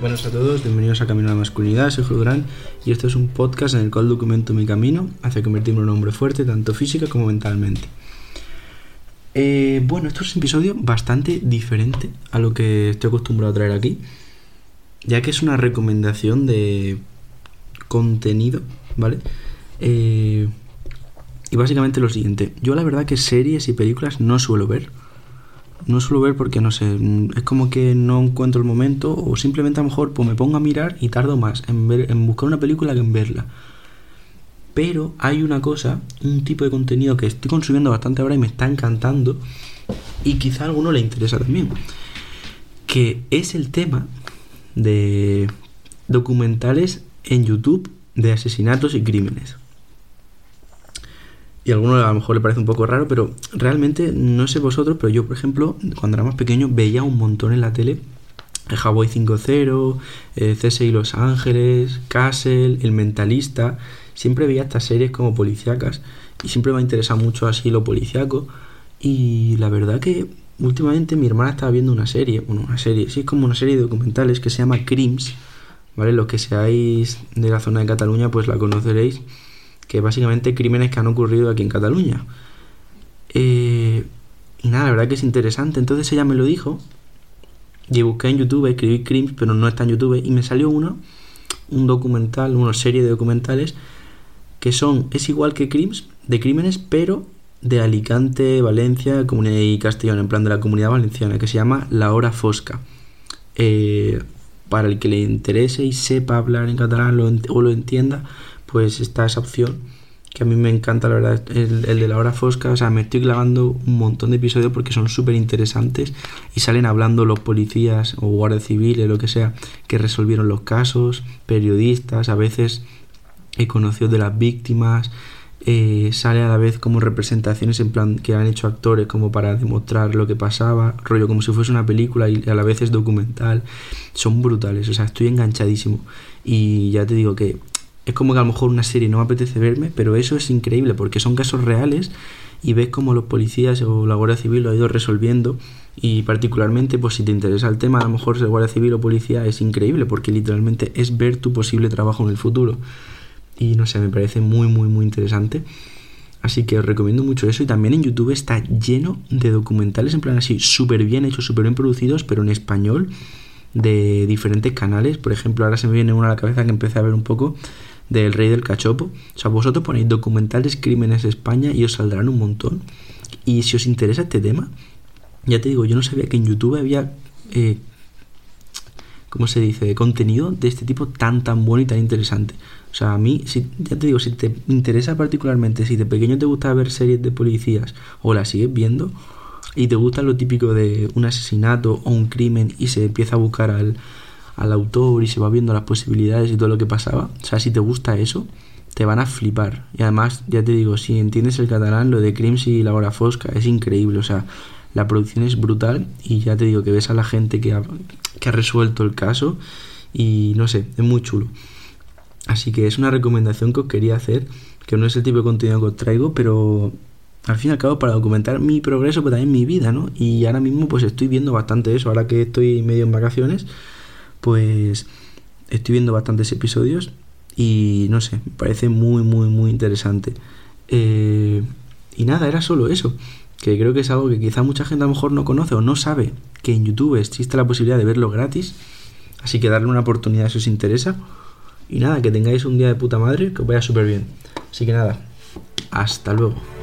Buenas a todos, bienvenidos a Camino a la Masculinidad, soy Julio Durán y este es un podcast en el cual documento mi camino hacia convertirme en un hombre fuerte, tanto física como mentalmente. Eh, bueno, esto es un episodio bastante diferente a lo que estoy acostumbrado a traer aquí, ya que es una recomendación de contenido, ¿vale? Eh, y básicamente lo siguiente, yo la verdad que series y películas no suelo ver, no suelo ver porque no sé, es como que no encuentro el momento o simplemente a lo mejor pues me pongo a mirar y tardo más en, ver, en buscar una película que en verla. Pero hay una cosa, un tipo de contenido que estoy consumiendo bastante ahora y me está encantando y quizá a alguno le interesa también, que es el tema de documentales en YouTube de asesinatos y crímenes y a alguno a lo mejor le parece un poco raro, pero realmente no sé vosotros, pero yo, por ejemplo, cuando era más pequeño veía un montón en la tele el Hawaii 5.0, eh, CSI Los Ángeles, Castle, El Mentalista. Siempre veía estas series como policíacas y siempre me ha interesado mucho así lo policíaco. Y la verdad que últimamente mi hermana estaba viendo una serie, bueno, una serie, sí, es como una serie de documentales que se llama Crims, ¿vale? Los que seáis de la zona de Cataluña, pues la conoceréis que básicamente crímenes que han ocurrido aquí en Cataluña. Eh, y nada, la verdad que es interesante. Entonces ella me lo dijo. Y busqué en YouTube, escribí Crimes, pero no está en YouTube. Y me salió uno, un documental, una serie de documentales que son, es igual que Crimes, de crímenes, pero de Alicante, Valencia Comunidad y Castellón, en plan de la comunidad valenciana, que se llama La Hora Fosca. Eh, para el que le interese y sepa hablar en catalán o lo entienda, pues está esa opción que a mí me encanta la verdad el, de la hora fosca. O sea me estoy clavando un montón de episodios porque son súper interesantes y salen hablando los policías o guardias civiles lo que sea que resolvieron los casos periodistas a veces he conocido de las víctimas eh, sale a la vez como representaciones en plan que han hecho actores como para demostrar lo que pasaba, rollo como si fuese una película y a la vez es documental, son brutales, o sea, estoy enganchadísimo. Y ya te digo que es como que a lo mejor una serie no me apetece verme, pero eso es increíble porque son casos reales y ves cómo los policías o la Guardia Civil lo ha ido resolviendo y particularmente pues si te interesa el tema a lo mejor ser Guardia Civil o policía es increíble porque literalmente es ver tu posible trabajo en el futuro. Y no sé, me parece muy muy muy interesante. Así que os recomiendo mucho eso y también en YouTube está lleno de documentales en plan así súper bien hechos, súper bien producidos pero en español de diferentes canales. Por ejemplo ahora se me viene una a la cabeza que empecé a ver un poco del rey del cachopo. O sea, vosotros ponéis documentales Crímenes España y os saldrán un montón. Y si os interesa este tema, ya te digo, yo no sabía que en YouTube había, eh, ¿cómo se dice?, contenido de este tipo tan, tan bueno y tan interesante. O sea, a mí, si, ya te digo, si te interesa particularmente, si de pequeño te gusta ver series de policías o las sigues viendo y te gusta lo típico de un asesinato o un crimen y se empieza a buscar al, al autor y se va viendo las posibilidades y todo lo que pasaba. O sea, si te gusta eso, te van a flipar. Y además, ya te digo, si entiendes el catalán, lo de Crims y la hora fosca es increíble. O sea, la producción es brutal y ya te digo que ves a la gente que ha, que ha resuelto el caso y no sé, es muy chulo. Así que es una recomendación que os quería hacer, que no es el tipo de contenido que os traigo, pero al fin y al cabo para documentar mi progreso, pero también mi vida, ¿no? Y ahora mismo pues estoy viendo bastante eso, ahora que estoy medio en vacaciones pues estoy viendo bastantes episodios y no sé, me parece muy, muy, muy interesante. Eh, y nada, era solo eso, que creo que es algo que quizá mucha gente a lo mejor no conoce o no sabe que en YouTube existe la posibilidad de verlo gratis, así que darle una oportunidad si os interesa. Y nada, que tengáis un día de puta madre, que os vaya súper bien. Así que nada, hasta luego.